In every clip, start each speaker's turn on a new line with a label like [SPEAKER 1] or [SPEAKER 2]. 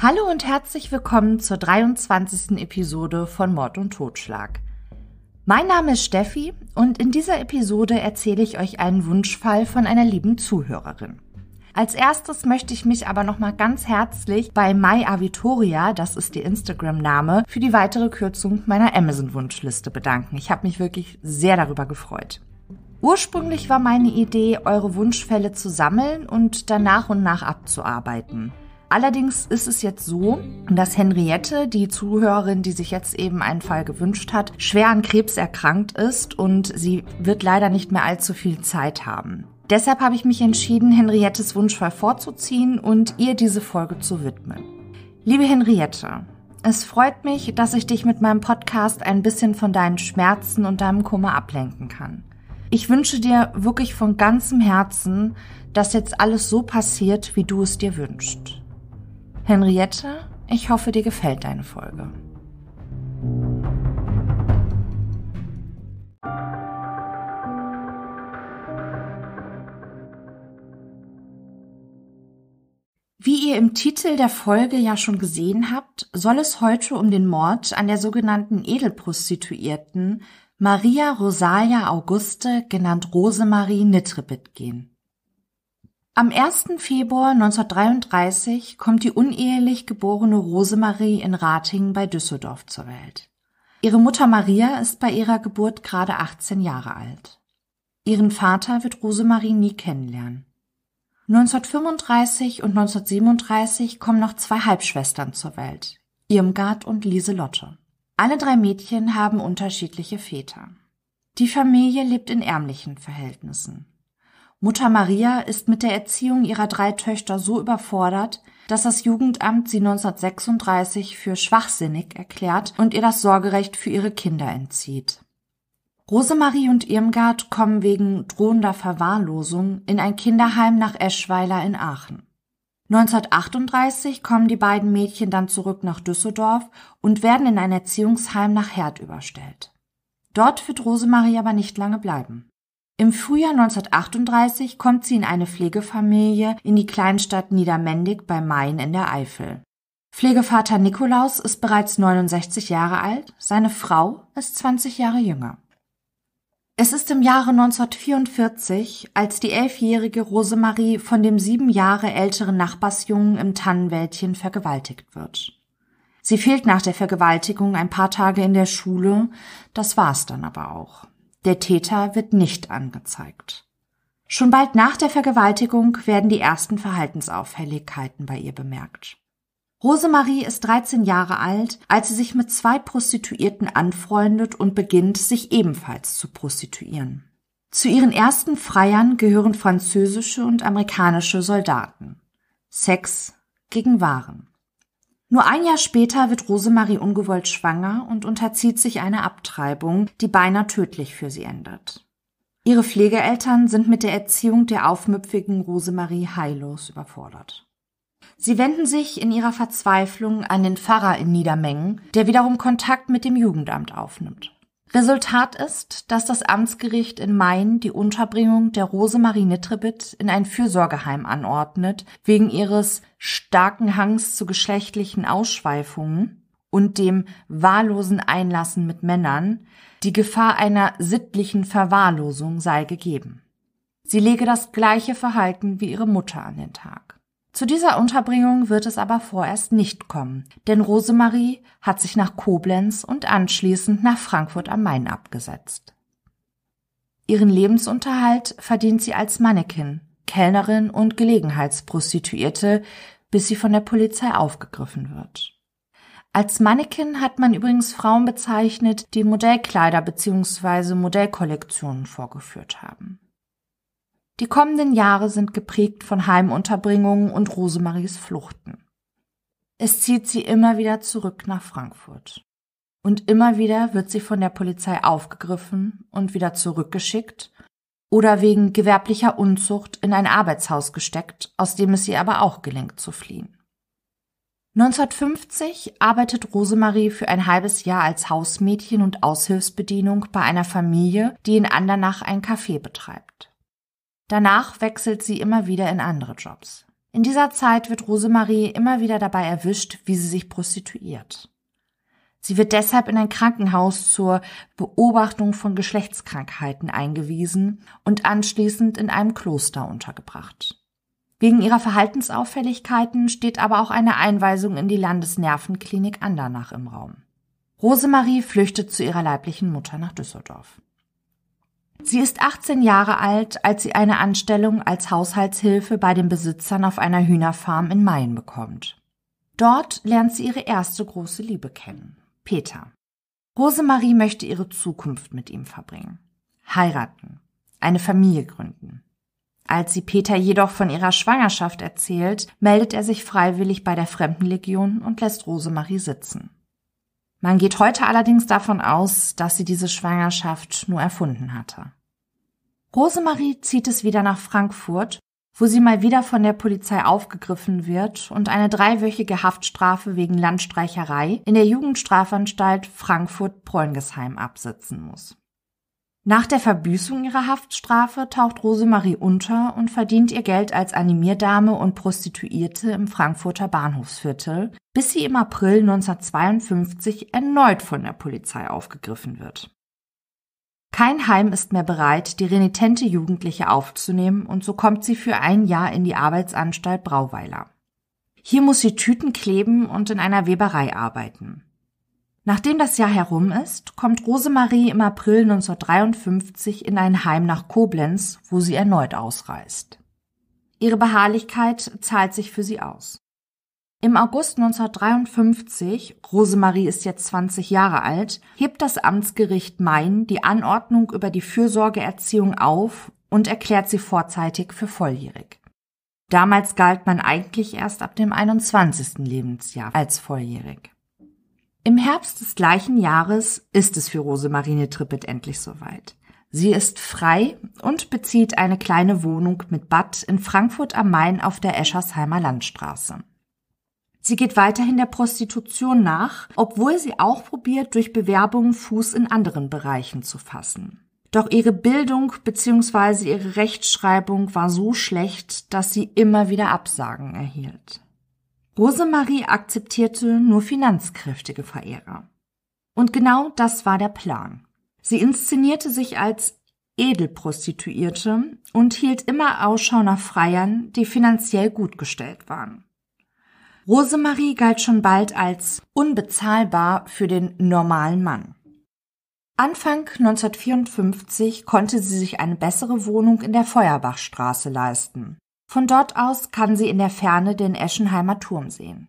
[SPEAKER 1] Hallo und herzlich willkommen zur 23. Episode von Mord und Totschlag. Mein Name ist Steffi und in dieser Episode erzähle ich euch einen Wunschfall von einer lieben Zuhörerin. Als erstes möchte ich mich aber nochmal ganz herzlich bei Mai Avitoria, das ist ihr Instagram-Name, für die weitere Kürzung meiner Amazon-Wunschliste bedanken. Ich habe mich wirklich sehr darüber gefreut. Ursprünglich war meine Idee, eure Wunschfälle zu sammeln und dann nach und nach abzuarbeiten. Allerdings ist es jetzt so, dass Henriette, die Zuhörerin, die sich jetzt eben einen Fall gewünscht hat, schwer an Krebs erkrankt ist und sie wird leider nicht mehr allzu viel Zeit haben. Deshalb habe ich mich entschieden, Henriettes Wunschfall vorzuziehen und ihr diese Folge zu widmen. Liebe Henriette, es freut mich, dass ich dich mit meinem Podcast ein bisschen von deinen Schmerzen und deinem Kummer ablenken kann. Ich wünsche dir wirklich von ganzem Herzen, dass jetzt alles so passiert, wie du es dir wünschst. Henriette, ich hoffe, dir gefällt deine Folge. Wie ihr im Titel der Folge ja schon gesehen habt, soll es heute um den Mord an der sogenannten Edelprostituierten Maria Rosalia Auguste, genannt Rosemarie Nitribit gehen. Am 1. Februar 1933 kommt die unehelich geborene Rosemarie in Ratingen bei Düsseldorf zur Welt. Ihre Mutter Maria ist bei ihrer Geburt gerade 18 Jahre alt. Ihren Vater wird Rosemarie nie kennenlernen. 1935 und 1937 kommen noch zwei Halbschwestern zur Welt, Irmgard und Lieselotte. Alle drei Mädchen haben unterschiedliche Väter. Die Familie lebt in ärmlichen Verhältnissen. Mutter Maria ist mit der Erziehung ihrer drei Töchter so überfordert, dass das Jugendamt sie 1936 für schwachsinnig erklärt und ihr das Sorgerecht für ihre Kinder entzieht. Rosemarie und Irmgard kommen wegen drohender Verwahrlosung in ein Kinderheim nach Eschweiler in Aachen. 1938 kommen die beiden Mädchen dann zurück nach Düsseldorf und werden in ein Erziehungsheim nach Herd überstellt. Dort wird Rosemarie aber nicht lange bleiben. Im Frühjahr 1938 kommt sie in eine Pflegefamilie in die Kleinstadt Niedermendig bei Main in der Eifel. Pflegevater Nikolaus ist bereits 69 Jahre alt, seine Frau ist 20 Jahre jünger. Es ist im Jahre 1944, als die elfjährige Rosemarie von dem sieben Jahre älteren Nachbarsjungen im Tannenwäldchen vergewaltigt wird. Sie fehlt nach der Vergewaltigung ein paar Tage in der Schule, das war's dann aber auch. Der Täter wird nicht angezeigt. Schon bald nach der Vergewaltigung werden die ersten Verhaltensauffälligkeiten bei ihr bemerkt. Rosemarie ist 13 Jahre alt, als sie sich mit zwei Prostituierten anfreundet und beginnt, sich ebenfalls zu prostituieren. Zu ihren ersten Freiern gehören französische und amerikanische Soldaten. Sex gegen Waren. Nur ein Jahr später wird Rosemarie ungewollt schwanger und unterzieht sich einer Abtreibung, die beinahe tödlich für sie endet. Ihre Pflegeeltern sind mit der Erziehung der aufmüpfigen Rosemarie heillos überfordert. Sie wenden sich in ihrer Verzweiflung an den Pfarrer in Niedermengen, der wiederum Kontakt mit dem Jugendamt aufnimmt. Resultat ist, dass das Amtsgericht in Main die Unterbringung der Rosemarie Nittrebit in ein Fürsorgeheim anordnet, wegen ihres starken Hangs zu geschlechtlichen Ausschweifungen und dem wahllosen Einlassen mit Männern, die Gefahr einer sittlichen Verwahrlosung sei gegeben. Sie lege das gleiche Verhalten wie ihre Mutter an den Tag. Zu dieser Unterbringung wird es aber vorerst nicht kommen, denn Rosemarie hat sich nach Koblenz und anschließend nach Frankfurt am Main abgesetzt. Ihren Lebensunterhalt verdient sie als Mannequin, Kellnerin und Gelegenheitsprostituierte, bis sie von der Polizei aufgegriffen wird. Als Mannequin hat man übrigens Frauen bezeichnet, die Modellkleider bzw. Modellkollektionen vorgeführt haben. Die kommenden Jahre sind geprägt von Heimunterbringungen und Rosemaries Fluchten. Es zieht sie immer wieder zurück nach Frankfurt. Und immer wieder wird sie von der Polizei aufgegriffen und wieder zurückgeschickt oder wegen gewerblicher Unzucht in ein Arbeitshaus gesteckt, aus dem es ihr aber auch gelingt zu fliehen. 1950 arbeitet Rosemarie für ein halbes Jahr als Hausmädchen und Aushilfsbedienung bei einer Familie, die in Andernach ein Café betreibt. Danach wechselt sie immer wieder in andere Jobs. In dieser Zeit wird Rosemarie immer wieder dabei erwischt, wie sie sich prostituiert. Sie wird deshalb in ein Krankenhaus zur Beobachtung von Geschlechtskrankheiten eingewiesen und anschließend in einem Kloster untergebracht. Wegen ihrer Verhaltensauffälligkeiten steht aber auch eine Einweisung in die Landesnervenklinik Andernach im Raum. Rosemarie flüchtet zu ihrer leiblichen Mutter nach Düsseldorf. Sie ist 18 Jahre alt, als sie eine Anstellung als Haushaltshilfe bei den Besitzern auf einer Hühnerfarm in Main bekommt. Dort lernt sie ihre erste große Liebe kennen, Peter. Rosemarie möchte ihre Zukunft mit ihm verbringen. Heiraten. Eine Familie gründen. Als sie Peter jedoch von ihrer Schwangerschaft erzählt, meldet er sich freiwillig bei der Fremdenlegion und lässt Rosemarie sitzen. Man geht heute allerdings davon aus, dass sie diese Schwangerschaft nur erfunden hatte. Rosemarie zieht es wieder nach Frankfurt, wo sie mal wieder von der Polizei aufgegriffen wird und eine dreiwöchige Haftstrafe wegen Landstreicherei in der Jugendstrafanstalt Frankfurt-Preungesheim absitzen muss. Nach der Verbüßung ihrer Haftstrafe taucht Rosemarie unter und verdient ihr Geld als Animierdame und Prostituierte im Frankfurter Bahnhofsviertel, bis sie im April 1952 erneut von der Polizei aufgegriffen wird. Kein Heim ist mehr bereit, die renitente Jugendliche aufzunehmen und so kommt sie für ein Jahr in die Arbeitsanstalt Brauweiler. Hier muss sie Tüten kleben und in einer Weberei arbeiten. Nachdem das Jahr herum ist, kommt Rosemarie im April 1953 in ein Heim nach Koblenz, wo sie erneut ausreist. Ihre Beharrlichkeit zahlt sich für sie aus. Im August 1953, Rosemarie ist jetzt 20 Jahre alt, hebt das Amtsgericht Main die Anordnung über die Fürsorgeerziehung auf und erklärt sie vorzeitig für volljährig. Damals galt man eigentlich erst ab dem 21. Lebensjahr als volljährig. Im Herbst des gleichen Jahres ist es für Rosemarine Trippet endlich soweit. Sie ist frei und bezieht eine kleine Wohnung mit Bad in Frankfurt am Main auf der Eschersheimer Landstraße. Sie geht weiterhin der Prostitution nach, obwohl sie auch probiert, durch Bewerbungen Fuß in anderen Bereichen zu fassen. Doch ihre Bildung bzw. ihre Rechtschreibung war so schlecht, dass sie immer wieder Absagen erhielt. Rosemarie akzeptierte nur finanzkräftige Verehrer. Und genau das war der Plan. Sie inszenierte sich als Edelprostituierte und hielt immer Ausschau nach Freiern, die finanziell gut gestellt waren. Rosemarie galt schon bald als unbezahlbar für den normalen Mann. Anfang 1954 konnte sie sich eine bessere Wohnung in der Feuerbachstraße leisten. Von dort aus kann sie in der Ferne den Eschenheimer Turm sehen.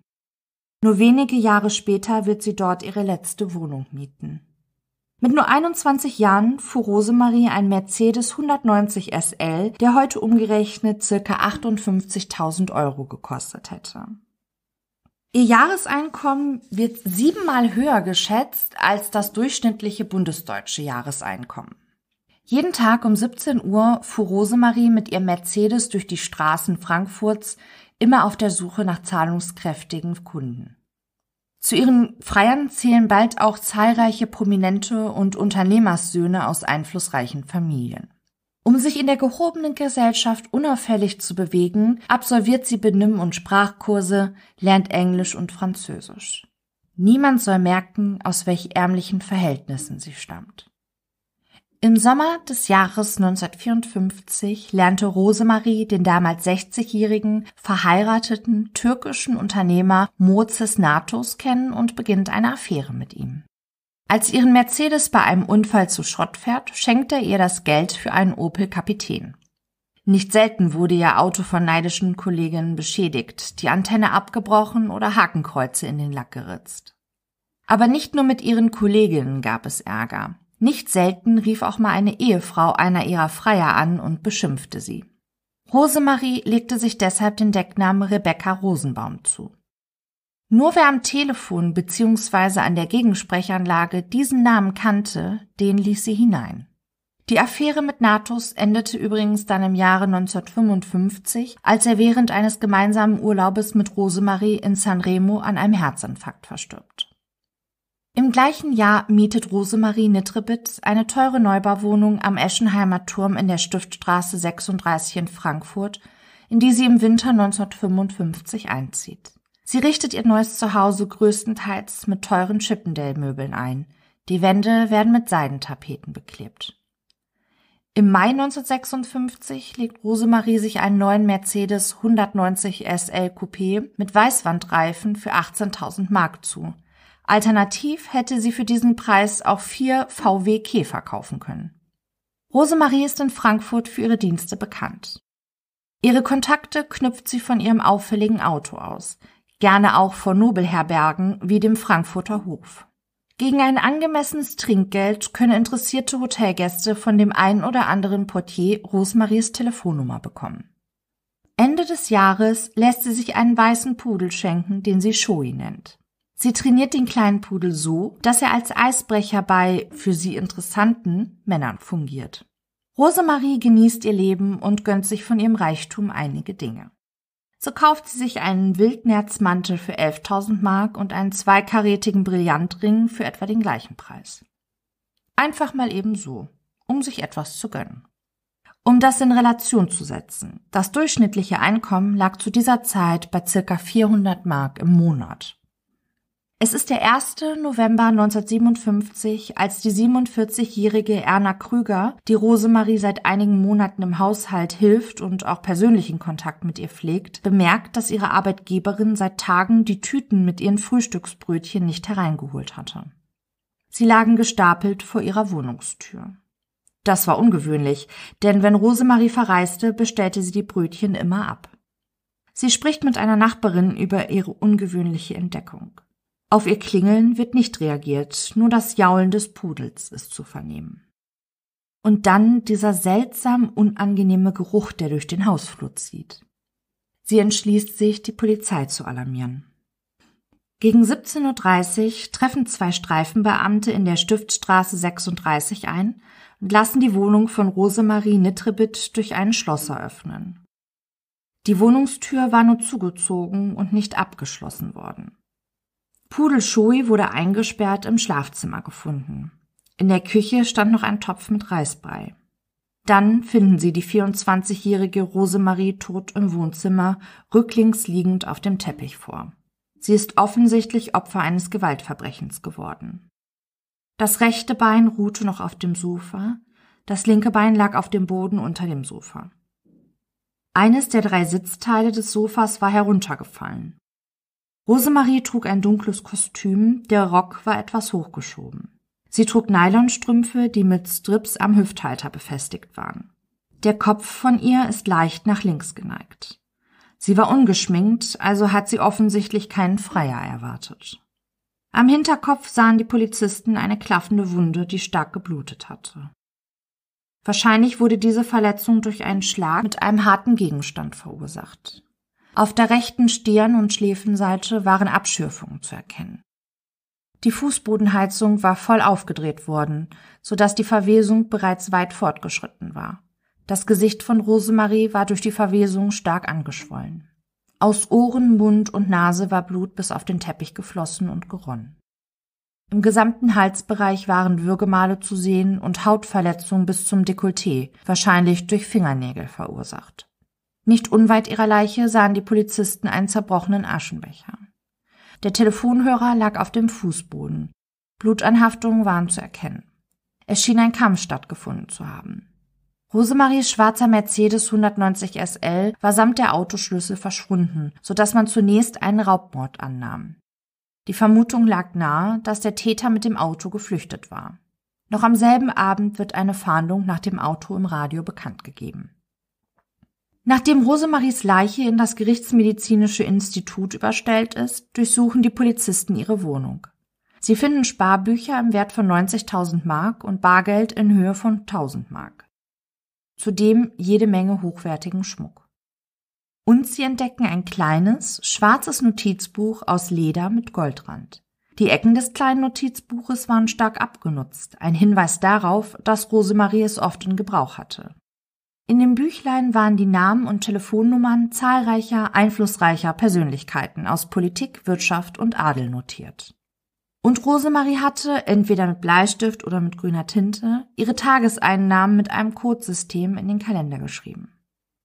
[SPEAKER 1] Nur wenige Jahre später wird sie dort ihre letzte Wohnung mieten. Mit nur 21 Jahren fuhr Rosemarie ein Mercedes 190 SL, der heute umgerechnet circa 58.000 Euro gekostet hätte. Ihr Jahreseinkommen wird siebenmal höher geschätzt als das durchschnittliche bundesdeutsche Jahreseinkommen. Jeden Tag um 17 Uhr fuhr Rosemarie mit ihrem Mercedes durch die Straßen Frankfurts, immer auf der Suche nach zahlungskräftigen Kunden. Zu ihren Freiern zählen bald auch zahlreiche Prominente und Unternehmerssöhne aus einflussreichen Familien. Um sich in der gehobenen Gesellschaft unauffällig zu bewegen, absolviert sie Benimm- und Sprachkurse, lernt Englisch und Französisch. Niemand soll merken, aus welch ärmlichen Verhältnissen sie stammt. Im Sommer des Jahres 1954 lernte Rosemarie den damals 60-jährigen, verheirateten türkischen Unternehmer Mozes Natos kennen und beginnt eine Affäre mit ihm. Als ihren Mercedes bei einem Unfall zu Schrott fährt, schenkt er ihr das Geld für einen Opel Kapitän. Nicht selten wurde ihr Auto von neidischen Kolleginnen beschädigt, die Antenne abgebrochen oder Hakenkreuze in den Lack geritzt. Aber nicht nur mit ihren Kolleginnen gab es Ärger. Nicht selten rief auch mal eine Ehefrau einer ihrer Freier an und beschimpfte sie. Rosemarie legte sich deshalb den Decknamen Rebecca Rosenbaum zu. Nur wer am Telefon bzw. an der Gegensprechanlage diesen Namen kannte, den ließ sie hinein. Die Affäre mit Natus endete übrigens dann im Jahre 1955, als er während eines gemeinsamen Urlaubes mit Rosemarie in Sanremo an einem Herzinfarkt verstirbt. Im gleichen Jahr mietet Rosemarie Nittrebitz eine teure Neubauwohnung am Eschenheimer Turm in der Stiftstraße 36 in Frankfurt, in die sie im Winter 1955 einzieht. Sie richtet ihr neues Zuhause größtenteils mit teuren Chippendale-Möbeln ein. Die Wände werden mit Seidentapeten beklebt. Im Mai 1956 legt Rosemarie sich einen neuen Mercedes 190 SL Coupé mit Weißwandreifen für 18.000 Mark zu. Alternativ hätte sie für diesen Preis auch vier VW Käfer kaufen können. Rosemarie ist in Frankfurt für ihre Dienste bekannt. Ihre Kontakte knüpft sie von ihrem auffälligen Auto aus, gerne auch vor Nobelherbergen wie dem Frankfurter Hof. Gegen ein angemessenes Trinkgeld können interessierte Hotelgäste von dem einen oder anderen Portier Rosemaries Telefonnummer bekommen. Ende des Jahres lässt sie sich einen weißen Pudel schenken, den sie Shoei nennt. Sie trainiert den kleinen Pudel so, dass er als Eisbrecher bei für sie interessanten Männern fungiert. Rosemarie genießt ihr Leben und gönnt sich von ihrem Reichtum einige Dinge. So kauft sie sich einen Wildnerzmantel für 11.000 Mark und einen zweikarätigen Brillantring für etwa den gleichen Preis. Einfach mal eben so, um sich etwas zu gönnen. Um das in Relation zu setzen, das durchschnittliche Einkommen lag zu dieser Zeit bei circa 400 Mark im Monat. Es ist der 1. November 1957, als die 47-jährige Erna Krüger, die Rosemarie seit einigen Monaten im Haushalt hilft und auch persönlichen Kontakt mit ihr pflegt, bemerkt, dass ihre Arbeitgeberin seit Tagen die Tüten mit ihren Frühstücksbrötchen nicht hereingeholt hatte. Sie lagen gestapelt vor ihrer Wohnungstür. Das war ungewöhnlich, denn wenn Rosemarie verreiste, bestellte sie die Brötchen immer ab. Sie spricht mit einer Nachbarin über ihre ungewöhnliche Entdeckung. Auf ihr Klingeln wird nicht reagiert, nur das Jaulen des Pudels ist zu vernehmen. Und dann dieser seltsam unangenehme Geruch, der durch den Hausflur zieht. Sie entschließt sich, die Polizei zu alarmieren. Gegen 17.30 Uhr treffen zwei Streifenbeamte in der Stiftstraße 36 ein und lassen die Wohnung von Rosemarie Nitrebit durch einen Schlosser öffnen. Die Wohnungstür war nur zugezogen und nicht abgeschlossen worden. Pudel Shoei wurde eingesperrt im Schlafzimmer gefunden. In der Küche stand noch ein Topf mit Reisbrei. Dann finden sie die 24-jährige Rosemarie tot im Wohnzimmer, rücklings liegend auf dem Teppich vor. Sie ist offensichtlich Opfer eines Gewaltverbrechens geworden. Das rechte Bein ruhte noch auf dem Sofa, das linke Bein lag auf dem Boden unter dem Sofa. Eines der drei Sitzteile des Sofas war heruntergefallen. Rosemarie trug ein dunkles Kostüm, der Rock war etwas hochgeschoben. Sie trug Nylonstrümpfe, die mit Strips am Hüfthalter befestigt waren. Der Kopf von ihr ist leicht nach links geneigt. Sie war ungeschminkt, also hat sie offensichtlich keinen Freier erwartet. Am Hinterkopf sahen die Polizisten eine klaffende Wunde, die stark geblutet hatte. Wahrscheinlich wurde diese Verletzung durch einen Schlag mit einem harten Gegenstand verursacht. Auf der rechten Stirn- und Schläfenseite waren Abschürfungen zu erkennen. Die Fußbodenheizung war voll aufgedreht worden, so dass die Verwesung bereits weit fortgeschritten war. Das Gesicht von Rosemarie war durch die Verwesung stark angeschwollen. Aus Ohren, Mund und Nase war Blut bis auf den Teppich geflossen und geronnen. Im gesamten Halsbereich waren Würgemale zu sehen und Hautverletzungen bis zum Dekolleté, wahrscheinlich durch Fingernägel verursacht. Nicht unweit ihrer Leiche sahen die Polizisten einen zerbrochenen Aschenbecher. Der Telefonhörer lag auf dem Fußboden. Blutanhaftungen waren zu erkennen. Es schien ein Kampf stattgefunden zu haben. Rosemaries schwarzer Mercedes 190 SL war samt der Autoschlüssel verschwunden, so dass man zunächst einen Raubmord annahm. Die Vermutung lag nahe, dass der Täter mit dem Auto geflüchtet war. Noch am selben Abend wird eine Fahndung nach dem Auto im Radio bekannt gegeben. Nachdem Rosemaries Leiche in das Gerichtsmedizinische Institut überstellt ist, durchsuchen die Polizisten ihre Wohnung. Sie finden Sparbücher im Wert von 90.000 Mark und Bargeld in Höhe von 1.000 Mark. Zudem jede Menge hochwertigen Schmuck. Und sie entdecken ein kleines, schwarzes Notizbuch aus Leder mit Goldrand. Die Ecken des kleinen Notizbuches waren stark abgenutzt, ein Hinweis darauf, dass Rosemarie es oft in Gebrauch hatte. In dem Büchlein waren die Namen und Telefonnummern zahlreicher einflussreicher Persönlichkeiten aus Politik, Wirtschaft und Adel notiert. Und Rosemarie hatte, entweder mit Bleistift oder mit grüner Tinte, ihre Tageseinnahmen mit einem Codesystem in den Kalender geschrieben.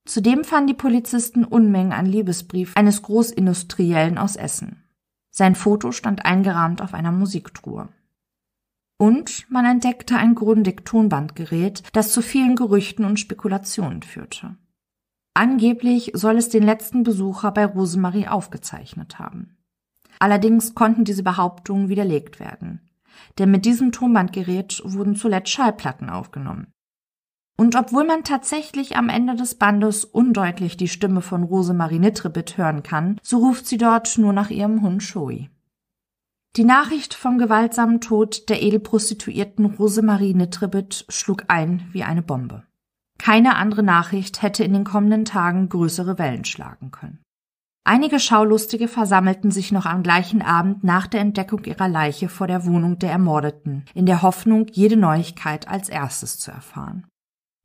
[SPEAKER 1] Zudem fanden die Polizisten Unmengen an Liebesbrief eines Großindustriellen aus Essen. Sein Foto stand eingerahmt auf einer Musiktruhe. Und man entdeckte ein Grundig-Tonbandgerät, das zu vielen Gerüchten und Spekulationen führte. Angeblich soll es den letzten Besucher bei Rosemarie aufgezeichnet haben. Allerdings konnten diese Behauptungen widerlegt werden. Denn mit diesem Tonbandgerät wurden zuletzt Schallplatten aufgenommen. Und obwohl man tatsächlich am Ende des Bandes undeutlich die Stimme von Rosemarie Nitrebit hören kann, so ruft sie dort nur nach ihrem Hund Shoei. Die Nachricht vom gewaltsamen Tod der Edelprostituierten Rosemarie Nitrebit schlug ein wie eine Bombe. Keine andere Nachricht hätte in den kommenden Tagen größere Wellen schlagen können. Einige Schaulustige versammelten sich noch am gleichen Abend nach der Entdeckung ihrer Leiche vor der Wohnung der Ermordeten, in der Hoffnung, jede Neuigkeit als erstes zu erfahren.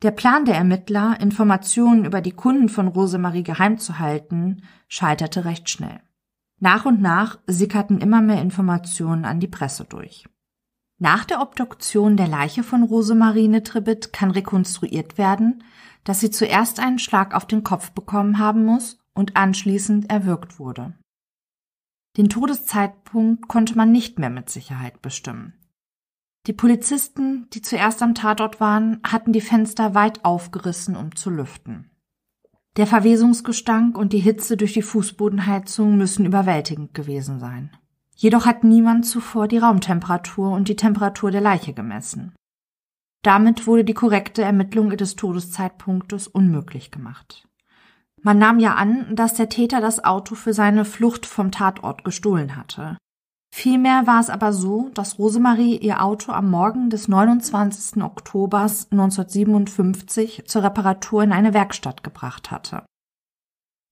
[SPEAKER 1] Der Plan der Ermittler, Informationen über die Kunden von Rosemarie geheim zu halten, scheiterte recht schnell. Nach und nach sickerten immer mehr Informationen an die Presse durch. Nach der Obduktion der Leiche von Rosemarie Netribit kann rekonstruiert werden, dass sie zuerst einen Schlag auf den Kopf bekommen haben muss und anschließend erwürgt wurde. Den Todeszeitpunkt konnte man nicht mehr mit Sicherheit bestimmen. Die Polizisten, die zuerst am Tatort waren, hatten die Fenster weit aufgerissen, um zu lüften. Der Verwesungsgestank und die Hitze durch die Fußbodenheizung müssen überwältigend gewesen sein. Jedoch hat niemand zuvor die Raumtemperatur und die Temperatur der Leiche gemessen. Damit wurde die korrekte Ermittlung des Todeszeitpunktes unmöglich gemacht. Man nahm ja an, dass der Täter das Auto für seine Flucht vom Tatort gestohlen hatte. Vielmehr war es aber so, dass Rosemarie ihr Auto am Morgen des 29. Oktobers 1957 zur Reparatur in eine Werkstatt gebracht hatte.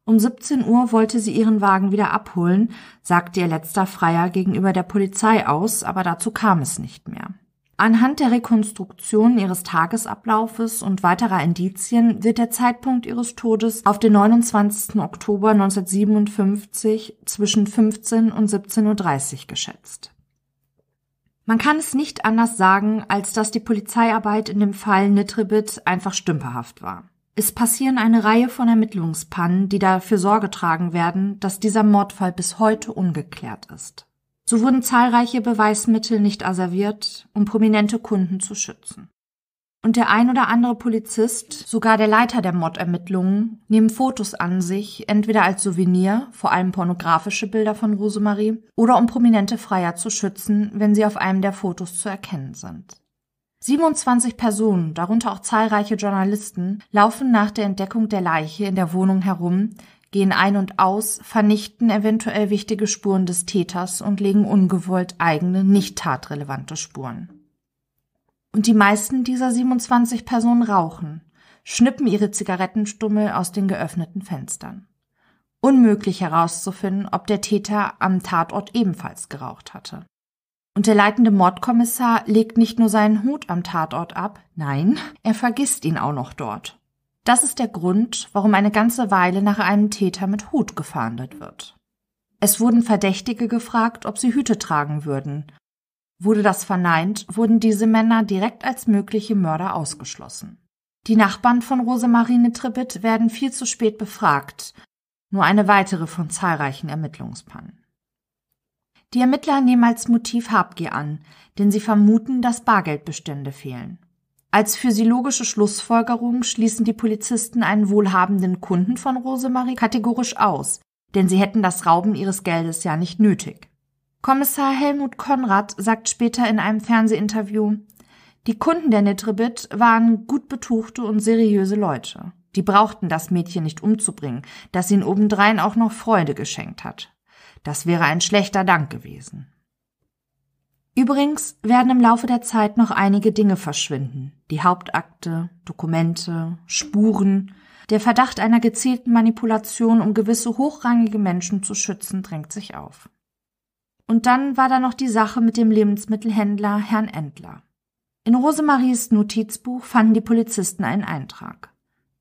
[SPEAKER 1] Um 17 Uhr wollte sie ihren Wagen wieder abholen, sagte ihr letzter Freier gegenüber der Polizei aus, aber dazu kam es nicht mehr. Anhand der Rekonstruktion ihres Tagesablaufes und weiterer Indizien wird der Zeitpunkt ihres Todes auf den 29. Oktober 1957 zwischen 15 und 17.30 Uhr geschätzt. Man kann es nicht anders sagen, als dass die Polizeiarbeit in dem Fall Nitrebit einfach stümperhaft war. Es passieren eine Reihe von Ermittlungspannen, die dafür Sorge tragen werden, dass dieser Mordfall bis heute ungeklärt ist. So wurden zahlreiche Beweismittel nicht asserviert, um prominente Kunden zu schützen. Und der ein oder andere Polizist, sogar der Leiter der Mordermittlungen, nehmen Fotos an sich, entweder als Souvenir, vor allem pornografische Bilder von Rosemarie, oder um prominente Freier zu schützen, wenn sie auf einem der Fotos zu erkennen sind. 27 Personen, darunter auch zahlreiche Journalisten, laufen nach der Entdeckung der Leiche in der Wohnung herum, gehen ein und aus, vernichten eventuell wichtige Spuren des Täters und legen ungewollt eigene, nicht tatrelevante Spuren. Und die meisten dieser 27 Personen rauchen, schnippen ihre Zigarettenstummel aus den geöffneten Fenstern. Unmöglich herauszufinden, ob der Täter am Tatort ebenfalls geraucht hatte. Und der leitende Mordkommissar legt nicht nur seinen Hut am Tatort ab, nein, er vergisst ihn auch noch dort. Das ist der Grund, warum eine ganze Weile nach einem Täter mit Hut gefahndet wird. Es wurden Verdächtige gefragt, ob sie Hüte tragen würden. Wurde das verneint, wurden diese Männer direkt als mögliche Mörder ausgeschlossen. Die Nachbarn von Rosemarine Tribbett werden viel zu spät befragt, nur eine weitere von zahlreichen Ermittlungspannen. Die Ermittler nehmen als Motiv Habgier an, denn sie vermuten, dass Bargeldbestände fehlen. Als physiologische Schlussfolgerung schließen die Polizisten einen wohlhabenden Kunden von Rosemarie kategorisch aus, denn sie hätten das Rauben ihres Geldes ja nicht nötig. Kommissar Helmut Konrad sagt später in einem Fernsehinterview, die Kunden der Nitrebit waren gut betuchte und seriöse Leute. Die brauchten das Mädchen nicht umzubringen, das ihnen obendrein auch noch Freude geschenkt hat. Das wäre ein schlechter Dank gewesen. Übrigens werden im Laufe der Zeit noch einige Dinge verschwinden. Die Hauptakte, Dokumente, Spuren. Der Verdacht einer gezielten Manipulation, um gewisse hochrangige Menschen zu schützen, drängt sich auf. Und dann war da noch die Sache mit dem Lebensmittelhändler Herrn Endler. In Rosemaries Notizbuch fanden die Polizisten einen Eintrag.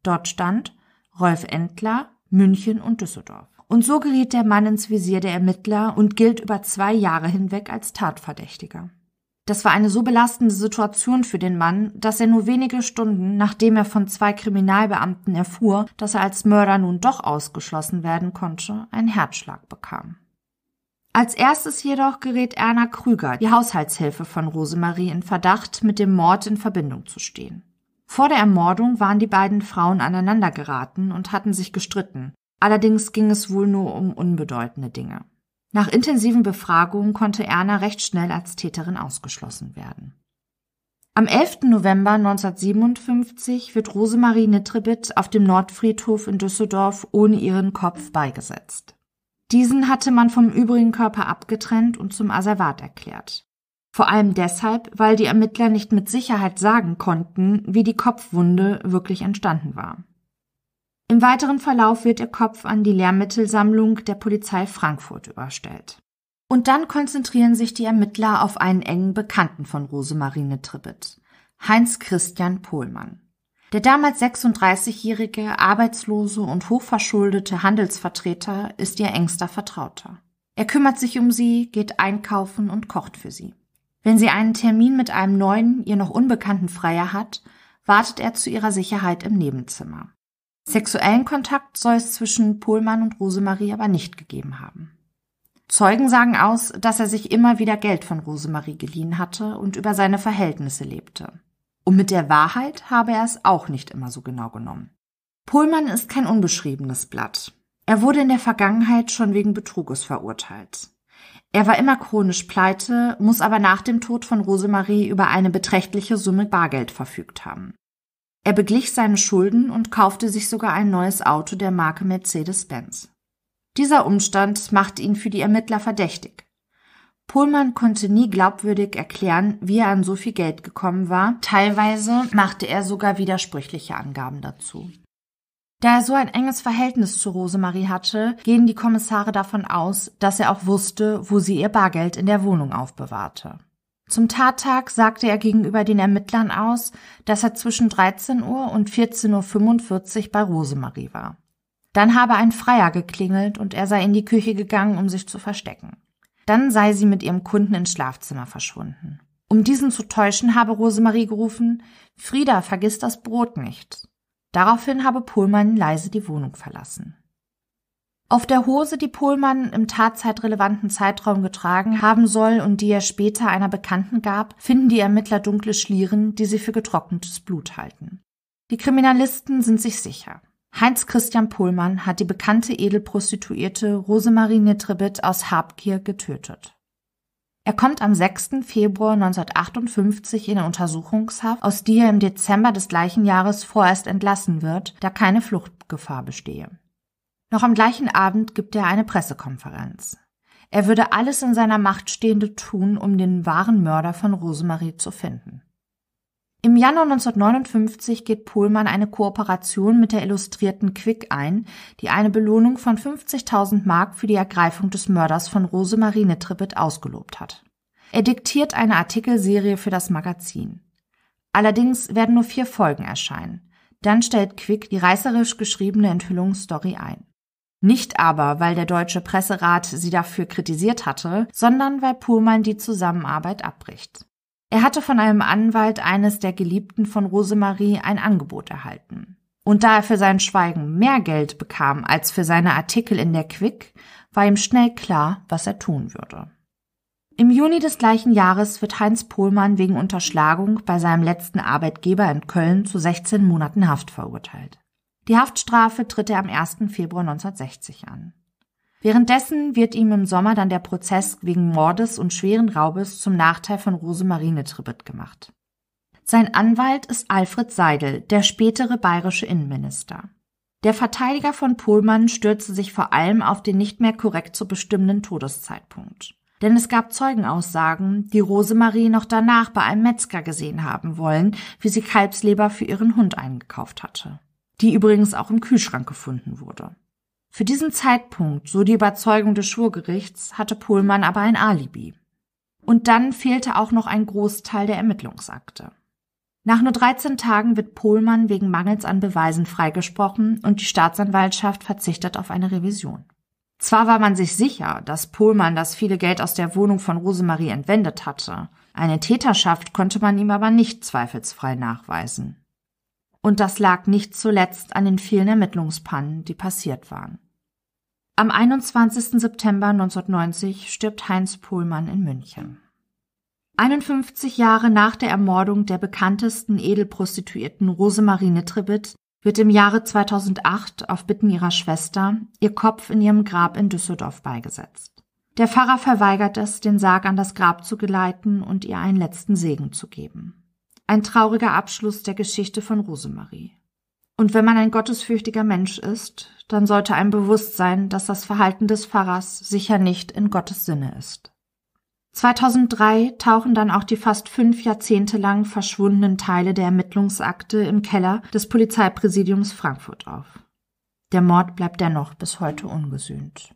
[SPEAKER 1] Dort stand Rolf Endler, München und Düsseldorf. Und so geriet der Mann ins Visier der Ermittler und gilt über zwei Jahre hinweg als Tatverdächtiger. Das war eine so belastende Situation für den Mann, dass er nur wenige Stunden, nachdem er von zwei Kriminalbeamten erfuhr, dass er als Mörder nun doch ausgeschlossen werden konnte, einen Herzschlag bekam. Als erstes jedoch gerät Erna Krüger, die Haushaltshilfe von Rosemarie, in Verdacht, mit dem Mord in Verbindung zu stehen. Vor der Ermordung waren die beiden Frauen aneinandergeraten und hatten sich gestritten. Allerdings ging es wohl nur um unbedeutende Dinge. Nach intensiven Befragungen konnte Erna recht schnell als Täterin ausgeschlossen werden. Am 11. November 1957 wird Rosemarie Nittrebit auf dem Nordfriedhof in Düsseldorf ohne ihren Kopf beigesetzt. Diesen hatte man vom übrigen Körper abgetrennt und zum Asservat erklärt. Vor allem deshalb, weil die Ermittler nicht mit Sicherheit sagen konnten, wie die Kopfwunde wirklich entstanden war. Im weiteren Verlauf wird ihr Kopf an die Lehrmittelsammlung der Polizei Frankfurt überstellt. Und dann konzentrieren sich die Ermittler auf einen engen Bekannten von Rosemarine Tribbett, Heinz Christian Pohlmann. Der damals 36-jährige, arbeitslose und hochverschuldete Handelsvertreter ist ihr engster Vertrauter. Er kümmert sich um sie, geht einkaufen und kocht für sie. Wenn sie einen Termin mit einem neuen, ihr noch unbekannten Freier hat, wartet er zu ihrer Sicherheit im Nebenzimmer. Sexuellen Kontakt soll es zwischen Pohlmann und Rosemarie aber nicht gegeben haben. Zeugen sagen aus, dass er sich immer wieder Geld von Rosemarie geliehen hatte und über seine Verhältnisse lebte. Und mit der Wahrheit habe er es auch nicht immer so genau genommen. Pohlmann ist kein unbeschriebenes Blatt. Er wurde in der Vergangenheit schon wegen Betruges verurteilt. Er war immer chronisch pleite, muss aber nach dem Tod von Rosemarie über eine beträchtliche Summe Bargeld verfügt haben. Er beglich seine Schulden und kaufte sich sogar ein neues Auto der Marke Mercedes-Benz. Dieser Umstand machte ihn für die Ermittler verdächtig. Pohlmann konnte nie glaubwürdig erklären, wie er an so viel Geld gekommen war. Teilweise machte er sogar widersprüchliche Angaben dazu. Da er so ein enges Verhältnis zu Rosemarie hatte, gehen die Kommissare davon aus, dass er auch wusste, wo sie ihr Bargeld in der Wohnung aufbewahrte. Zum Tattag sagte er gegenüber den Ermittlern aus, dass er zwischen 13 Uhr und 14.45 Uhr bei Rosemarie war. Dann habe ein Freier geklingelt und er sei in die Küche gegangen, um sich zu verstecken. Dann sei sie mit ihrem Kunden ins Schlafzimmer verschwunden. Um diesen zu täuschen, habe Rosemarie gerufen, Frieda, vergiss das Brot nicht. Daraufhin habe Pohlmann leise die Wohnung verlassen. Auf der Hose, die Pohlmann im tatzeitrelevanten Zeitraum getragen haben soll und die er später einer Bekannten gab, finden die Ermittler dunkle Schlieren, die sie für getrocknetes Blut halten. Die Kriminalisten sind sich sicher. Heinz Christian Pohlmann hat die bekannte Edelprostituierte Rosemarie Nitrebit aus Habgier getötet. Er kommt am 6. Februar 1958 in Untersuchungshaft, aus die er im Dezember des gleichen Jahres vorerst entlassen wird, da keine Fluchtgefahr bestehe. Noch am gleichen Abend gibt er eine Pressekonferenz. Er würde alles in seiner Macht Stehende tun, um den wahren Mörder von Rosemarie zu finden. Im Januar 1959 geht Pohlmann eine Kooperation mit der Illustrierten Quick ein, die eine Belohnung von 50.000 Mark für die Ergreifung des Mörders von Rosemarie Nittribbit ausgelobt hat. Er diktiert eine Artikelserie für das Magazin. Allerdings werden nur vier Folgen erscheinen. Dann stellt Quick die reißerisch geschriebene Enthüllungsstory ein. Nicht aber, weil der Deutsche Presserat sie dafür kritisiert hatte, sondern weil Puhlmann die Zusammenarbeit abbricht. Er hatte von einem Anwalt eines der Geliebten von Rosemarie ein Angebot erhalten. Und da er für sein Schweigen mehr Geld bekam als für seine Artikel in der Quick, war ihm schnell klar, was er tun würde. Im Juni des gleichen Jahres wird Heinz Pohlmann wegen Unterschlagung bei seinem letzten Arbeitgeber in Köln zu 16 Monaten Haft verurteilt. Die Haftstrafe tritt er am 1. Februar 1960 an. Währenddessen wird ihm im Sommer dann der Prozess wegen Mordes und schweren Raubes zum Nachteil von Rosemarie Netribbet gemacht. Sein Anwalt ist Alfred Seidel, der spätere bayerische Innenminister. Der Verteidiger von Pohlmann stürzte sich vor allem auf den nicht mehr korrekt zu bestimmenden Todeszeitpunkt. Denn es gab Zeugenaussagen, die Rosemarie noch danach bei einem Metzger gesehen haben wollen, wie sie Kalbsleber für ihren Hund eingekauft hatte die übrigens auch im Kühlschrank gefunden wurde. Für diesen Zeitpunkt, so die Überzeugung des Schwurgerichts, hatte Pohlmann aber ein Alibi. Und dann fehlte auch noch ein Großteil der Ermittlungsakte. Nach nur 13 Tagen wird Pohlmann wegen Mangels an Beweisen freigesprochen und die Staatsanwaltschaft verzichtet auf eine Revision. Zwar war man sich sicher, dass Pohlmann das viele Geld aus der Wohnung von Rosemarie entwendet hatte, Eine Täterschaft konnte man ihm aber nicht zweifelsfrei nachweisen. Und das lag nicht zuletzt an den vielen Ermittlungspannen, die passiert waren. Am 21. September 1990 stirbt Heinz Pohlmann in München. 51 Jahre nach der Ermordung der bekanntesten Edelprostituierten Rosemarie Nittrebit wird im Jahre 2008 auf Bitten ihrer Schwester ihr Kopf in ihrem Grab in Düsseldorf beigesetzt. Der Pfarrer verweigert es, den Sarg an das Grab zu geleiten und ihr einen letzten Segen zu geben. Ein trauriger Abschluss der Geschichte von Rosemarie. Und wenn man ein gottesfürchtiger Mensch ist, dann sollte einem bewusst sein, dass das Verhalten des Pfarrers sicher nicht in Gottes Sinne ist. 2003 tauchen dann auch die fast fünf Jahrzehnte lang verschwundenen Teile der Ermittlungsakte im Keller des Polizeipräsidiums Frankfurt auf. Der Mord bleibt dennoch bis heute ungesühnt.